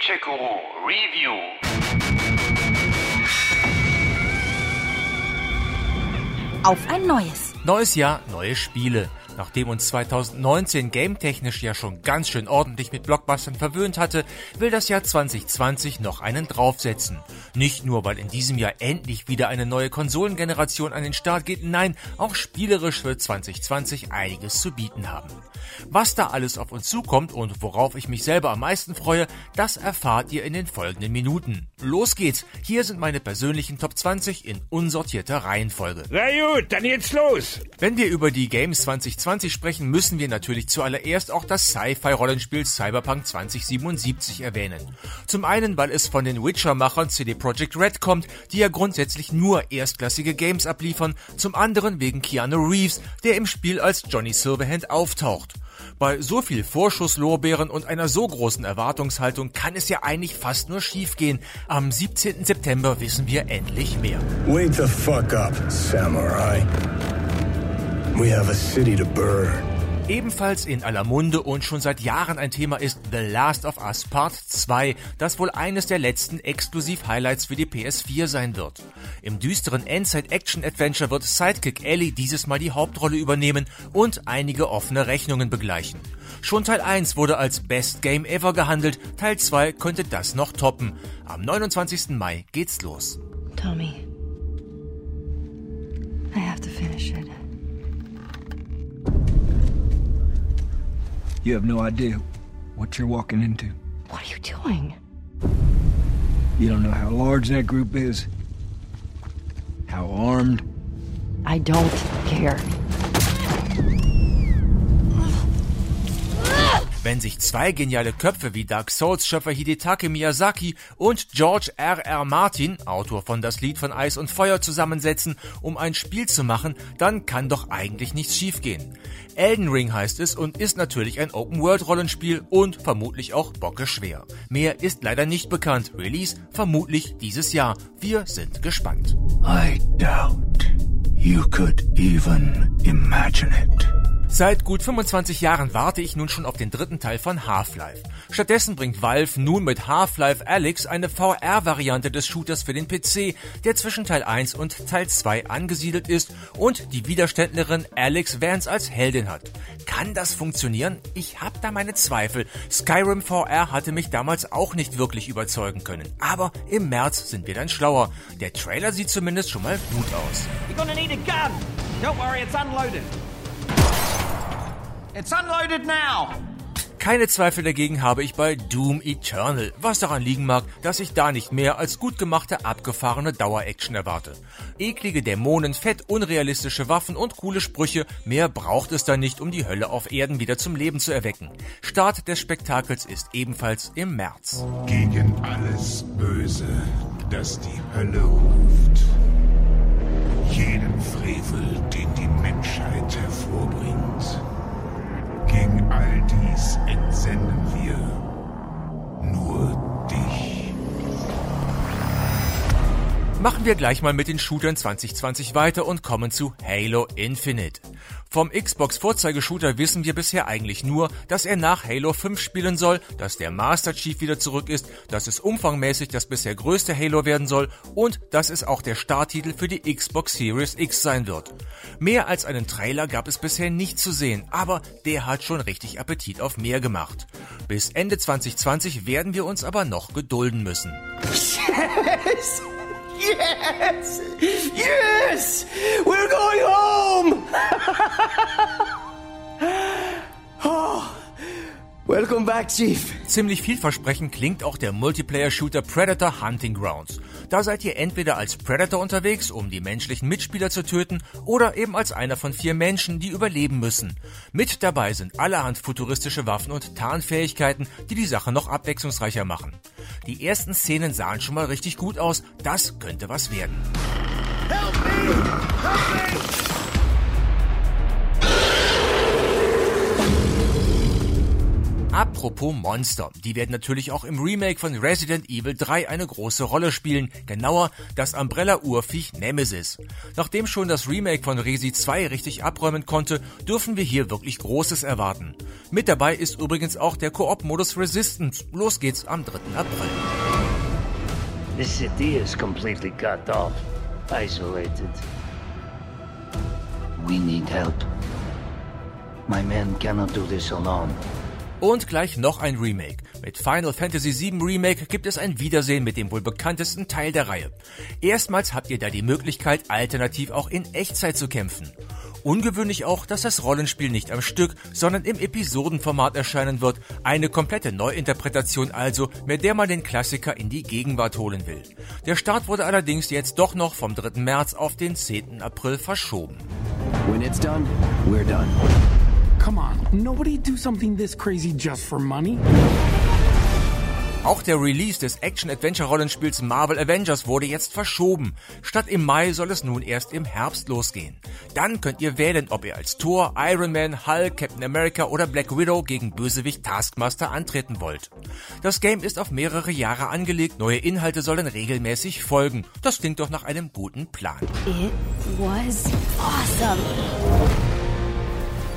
Gadget-Guru Review. Auf ein neues. Neues Jahr, neue Spiele. Nachdem uns 2019 gametechnisch ja schon ganz schön ordentlich mit Blockbustern verwöhnt hatte, will das Jahr 2020 noch einen draufsetzen. Nicht nur, weil in diesem Jahr endlich wieder eine neue Konsolengeneration an den Start geht, nein, auch spielerisch wird 2020 einiges zu bieten haben. Was da alles auf uns zukommt und worauf ich mich selber am meisten freue, das erfahrt ihr in den folgenden Minuten. Los geht's! Hier sind meine persönlichen Top 20 in unsortierter Reihenfolge. Na gut, dann jetzt los! Wenn wir über die Games 2020 sprechen, müssen wir natürlich zuallererst auch das Sci-Fi-Rollenspiel Cyberpunk 2077 erwähnen. Zum einen, weil es von den Witcher-Machern CD Projekt Red kommt, die ja grundsätzlich nur erstklassige Games abliefern, zum anderen wegen Keanu Reeves, der im Spiel als Johnny Silverhand auftaucht. Bei so viel Vorschusslorbeeren und einer so großen Erwartungshaltung kann es ja eigentlich fast nur schiefgehen. Am 17. September wissen wir endlich mehr. Wake the fuck up, Samurai. We have a city to burn. Ebenfalls in aller Munde und schon seit Jahren ein Thema ist The Last of Us Part 2, das wohl eines der letzten Exklusiv-Highlights für die PS4 sein wird. Im düsteren Endzeit-Action-Adventure wird Sidekick Ellie dieses Mal die Hauptrolle übernehmen und einige offene Rechnungen begleichen. Schon Teil 1 wurde als Best Game Ever gehandelt, Teil 2 könnte das noch toppen. Am 29. Mai geht's los. Tommy, I have to finish it. You have no idea what you're walking into. What are you doing? You don't know how large that group is, how armed. I don't care. Wenn sich zwei geniale Köpfe wie Dark Souls Schöpfer Hidetake Miyazaki und George R. R. Martin, Autor von Das Lied von Eis und Feuer, zusammensetzen, um ein Spiel zu machen, dann kann doch eigentlich nichts schiefgehen. Elden Ring heißt es und ist natürlich ein Open-World-Rollenspiel und vermutlich auch bockeschwer. Mehr ist leider nicht bekannt. Release vermutlich dieses Jahr. Wir sind gespannt. I doubt you could even imagine it. Seit gut 25 Jahren warte ich nun schon auf den dritten Teil von Half-Life. Stattdessen bringt Valve nun mit Half-Life Alyx eine VR-Variante des Shooters für den PC, der zwischen Teil 1 und Teil 2 angesiedelt ist und die Widerständlerin Alex Vance als Heldin hat. Kann das funktionieren? Ich habe da meine Zweifel. Skyrim VR hatte mich damals auch nicht wirklich überzeugen können. Aber im März sind wir dann schlauer. Der Trailer sieht zumindest schon mal gut aus. It's unloaded. Now. Keine Zweifel dagegen habe ich bei Doom Eternal, was daran liegen mag, dass ich da nicht mehr als gut gemachte, abgefahrene Dauer-Action erwarte. Eklige Dämonen, fett unrealistische Waffen und coole Sprüche, mehr braucht es da nicht, um die Hölle auf Erden wieder zum Leben zu erwecken. Start des Spektakels ist ebenfalls im März. Gegen alles Böse, das die Hölle ruft. Jeden Frevel, den die Menschheit hervorbringt. Gegen all dies entsenden wir nur dich. Machen wir gleich mal mit den Shootern 2020 weiter und kommen zu Halo Infinite. Vom Xbox Vorzeigeshooter wissen wir bisher eigentlich nur, dass er nach Halo 5 spielen soll, dass der Master Chief wieder zurück ist, dass es umfangmäßig das bisher größte Halo werden soll und dass es auch der Starttitel für die Xbox Series X sein wird. Mehr als einen Trailer gab es bisher nicht zu sehen, aber der hat schon richtig Appetit auf mehr gemacht. Bis Ende 2020 werden wir uns aber noch gedulden müssen. Yes! Yes! Yes! We're going home! Welcome back, Chief. Ziemlich vielversprechend klingt auch der Multiplayer-Shooter Predator Hunting Grounds. Da seid ihr entweder als Predator unterwegs, um die menschlichen Mitspieler zu töten, oder eben als einer von vier Menschen, die überleben müssen. Mit dabei sind allerhand futuristische Waffen und Tarnfähigkeiten, die die Sache noch abwechslungsreicher machen. Die ersten Szenen sahen schon mal richtig gut aus, das könnte was werden. Help me! Help me! Apropos Monster, die werden natürlich auch im Remake von Resident Evil 3 eine große Rolle spielen, genauer das Umbrella-Urviech Nemesis. Nachdem schon das Remake von Resi 2 richtig abräumen konnte, dürfen wir hier wirklich Großes erwarten. Mit dabei ist übrigens auch der Koop-Modus Resistance. Los geht's am 3. April. The city is completely cut off, isolated. We need help. My men cannot do this alone. Und gleich noch ein Remake. Mit Final Fantasy VII Remake gibt es ein Wiedersehen mit dem wohl bekanntesten Teil der Reihe. Erstmals habt ihr da die Möglichkeit, alternativ auch in Echtzeit zu kämpfen. Ungewöhnlich auch, dass das Rollenspiel nicht am Stück, sondern im Episodenformat erscheinen wird. Eine komplette Neuinterpretation also, mit der man den Klassiker in die Gegenwart holen will. Der Start wurde allerdings jetzt doch noch vom 3. März auf den 10. April verschoben. When it's done, we're done. Come on, nobody do something this crazy just for money. Auch der Release des Action-Adventure-Rollenspiels Marvel Avengers wurde jetzt verschoben. Statt im Mai soll es nun erst im Herbst losgehen. Dann könnt ihr wählen, ob ihr als Thor, Iron Man, Hulk, Captain America oder Black Widow gegen Bösewicht Taskmaster antreten wollt. Das Game ist auf mehrere Jahre angelegt, neue Inhalte sollen regelmäßig folgen. Das klingt doch nach einem guten Plan. It was awesome.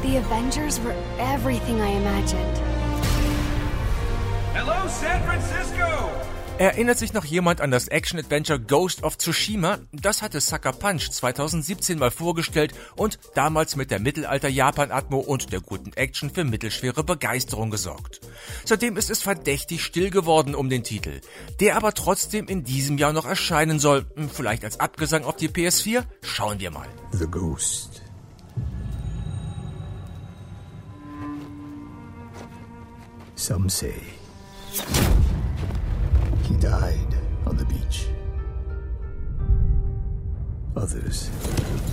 The Avengers were everything I imagined. Hello, San Francisco! Erinnert sich noch jemand an das Action-Adventure Ghost of Tsushima? Das hatte Sucker Punch 2017 mal vorgestellt und damals mit der Mittelalter-Japan-Atmo und der guten Action für mittelschwere Begeisterung gesorgt. Seitdem ist es verdächtig still geworden um den Titel, der aber trotzdem in diesem Jahr noch erscheinen soll. Vielleicht als Abgesang auf die PS4? Schauen wir mal. The Ghost. Some say he died on the beach. Others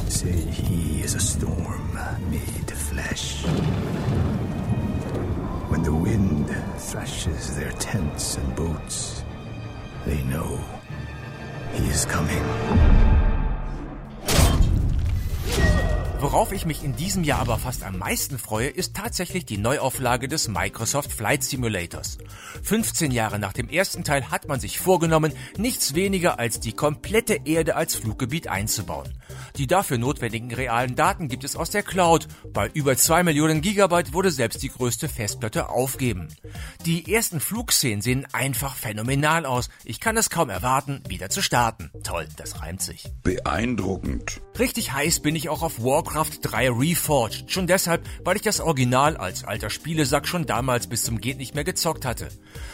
say he is a storm made flesh. When the wind thrashes their tents and boats, they know he is coming. Worauf ich mich in diesem Jahr aber fast am meisten freue, ist tatsächlich die Neuauflage des Microsoft Flight Simulators. 15 Jahre nach dem ersten Teil hat man sich vorgenommen, nichts weniger als die komplette Erde als Fluggebiet einzubauen. Die dafür notwendigen realen Daten gibt es aus der Cloud. Bei über 2 Millionen Gigabyte wurde selbst die größte Festplatte aufgeben. Die ersten Flugszenen sehen einfach phänomenal aus. Ich kann es kaum erwarten, wieder zu starten. Toll, das reimt sich. Beeindruckend. Richtig heiß bin ich auch auf Warcraft 3 Reforged. Schon deshalb, weil ich das Original als alter Spielesack schon damals bis zum Geht nicht mehr gezockt hatte.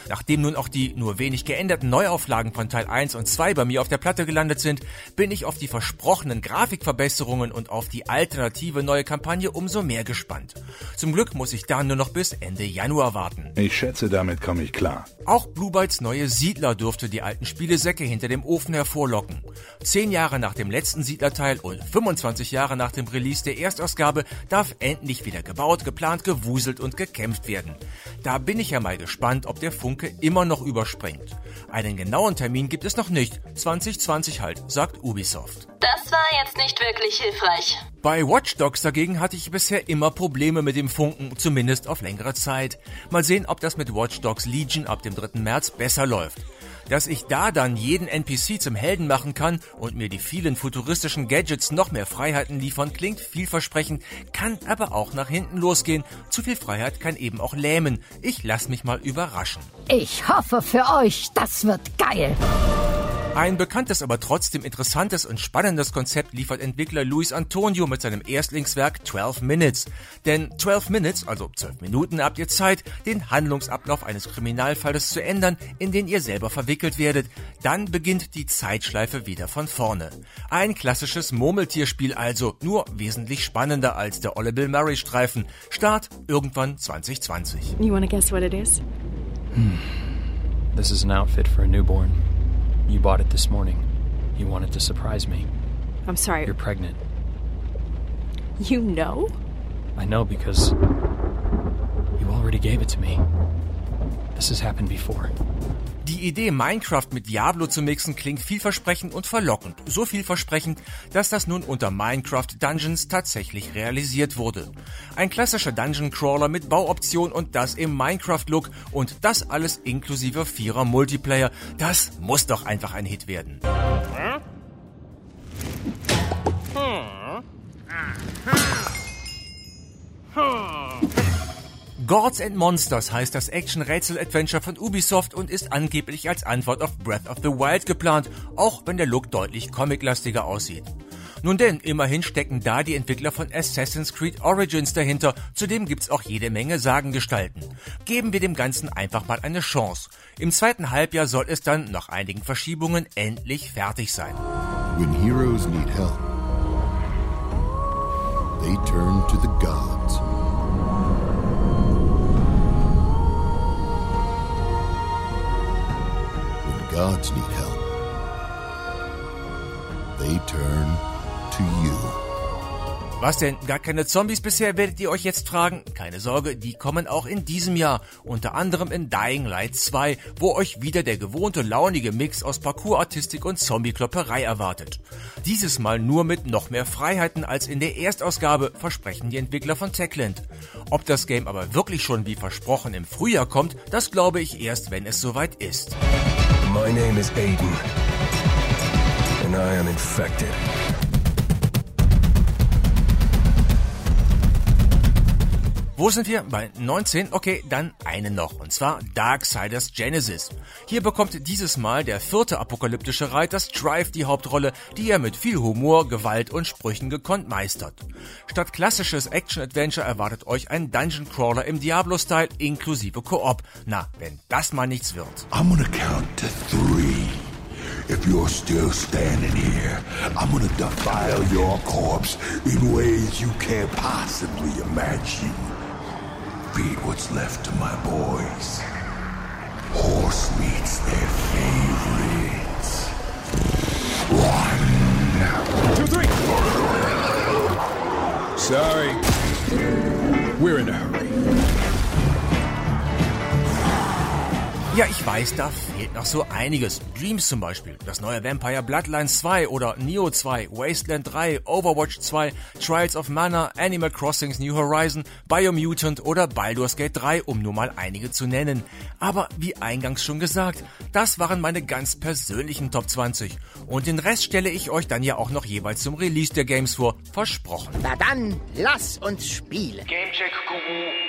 Nachdem nun auch die nur wenig geänderten Neuauflagen von Teil 1 und 2 bei mir auf der Platte gelandet sind, bin ich auf die versprochenen Grafikverbesserungen und auf die alternative neue Kampagne umso mehr gespannt. Zum Glück muss ich da nur noch bis Ende Januar warten. Ich schätze, damit komme ich klar. Auch Blue Bytes neue Siedler dürfte die alten Spielesäcke hinter dem Ofen hervorlocken. Zehn Jahre nach dem letzten Siedlerteil und 25 Jahre nach dem Release der Erstausgabe darf endlich wieder gebaut, geplant, gewuselt und gekämpft werden. Da bin ich ja mal gespannt, ob der Funke immer noch überspringt. Einen genauen Termin gibt es noch nicht. 2020 halt, sagt Ubisoft. Das war jetzt nicht wirklich hilfreich. Bei Watch Dogs dagegen hatte ich bisher immer Probleme mit dem Funken, zumindest auf längere Zeit. Mal sehen, ob das mit Watch Dogs Legion ab dem 3. März besser läuft. Dass ich da dann jeden NPC zum Helden machen kann und mir die vielen futuristischen Gadgets noch mehr Freiheiten liefern, klingt vielversprechend, kann aber auch nach hinten losgehen. Zu viel Freiheit kann eben auch lähmen. Ich lass mich mal überraschen. Ich hoffe für euch, das wird geil. Ein bekanntes, aber trotzdem interessantes und spannendes Konzept liefert Entwickler Luis Antonio mit seinem Erstlingswerk 12 Minutes. Denn 12 Minutes, also 12 Minuten, habt ihr Zeit, den Handlungsablauf eines Kriminalfalles zu ändern, in den ihr selber verwickelt werdet. Dann beginnt die Zeitschleife wieder von vorne. Ein klassisches Murmeltierspiel also, nur wesentlich spannender als der Olle Bill Murray Streifen. Start irgendwann 2020. You wanna guess what it is? Hmm. This is an outfit for a newborn. You bought it this morning. You wanted to surprise me. I'm sorry. You're pregnant. You know? I know because you already gave it to me. This has happened before. Die Idee, Minecraft mit Diablo zu mixen, klingt vielversprechend und verlockend. So vielversprechend, dass das nun unter Minecraft Dungeons tatsächlich realisiert wurde. Ein klassischer Dungeon Crawler mit Bauoption und das im Minecraft-Look und das alles inklusive Vierer Multiplayer. Das muss doch einfach ein Hit werden. Gods and Monsters heißt das Action-Rätsel-Adventure von Ubisoft und ist angeblich als Antwort auf Breath of the Wild geplant, auch wenn der Look deutlich comiclastiger aussieht. Nun denn, immerhin stecken da die Entwickler von Assassin's Creed Origins dahinter, zudem gibt's auch jede Menge Sagengestalten. Geben wir dem Ganzen einfach mal eine Chance. Im zweiten Halbjahr soll es dann, nach einigen Verschiebungen, endlich fertig sein. When heroes need help, they turn to the gods. Gods need help, they turn to you. Was denn? Gar keine Zombies bisher, werdet ihr euch jetzt fragen? Keine Sorge, die kommen auch in diesem Jahr. Unter anderem in Dying Light 2, wo euch wieder der gewohnte launige Mix aus Parkour-Artistik und Zombie-Klopperei erwartet. Dieses Mal nur mit noch mehr Freiheiten als in der Erstausgabe, versprechen die Entwickler von Techland. Ob das Game aber wirklich schon wie versprochen im Frühjahr kommt, das glaube ich erst, wenn es soweit ist. My name is Aiden, and I am infected. Wo sind wir? Bei 19? Okay, dann eine noch. Und zwar Darksiders Genesis. Hier bekommt dieses Mal der vierte apokalyptische Reiter Strife die Hauptrolle, die er mit viel Humor, Gewalt und Sprüchen gekonnt meistert. Statt klassisches Action-Adventure erwartet euch ein Dungeon Crawler im Diablo-Style inklusive Koop. Na, wenn das mal nichts wird. I'm gonna count to three. If you're still standing here, I'm gonna defile your corpse in ways you can't possibly imagine. Feed what's left to my boys. Horse meat's their favorites. One. Two, three. Sorry. We're in a hurry. Ja, ich weiß, da fehlt noch so einiges. Dreams zum Beispiel, das neue Vampire Bloodlines 2 oder Neo 2, Wasteland 3, Overwatch 2, Trials of Mana, Animal Crossings New Horizon, Biomutant oder Baldur's Gate 3, um nur mal einige zu nennen. Aber wie eingangs schon gesagt, das waren meine ganz persönlichen Top 20. Und den Rest stelle ich euch dann ja auch noch jeweils zum Release der Games vor. Versprochen. Na dann, lass uns spielen. Gamecheck Guru.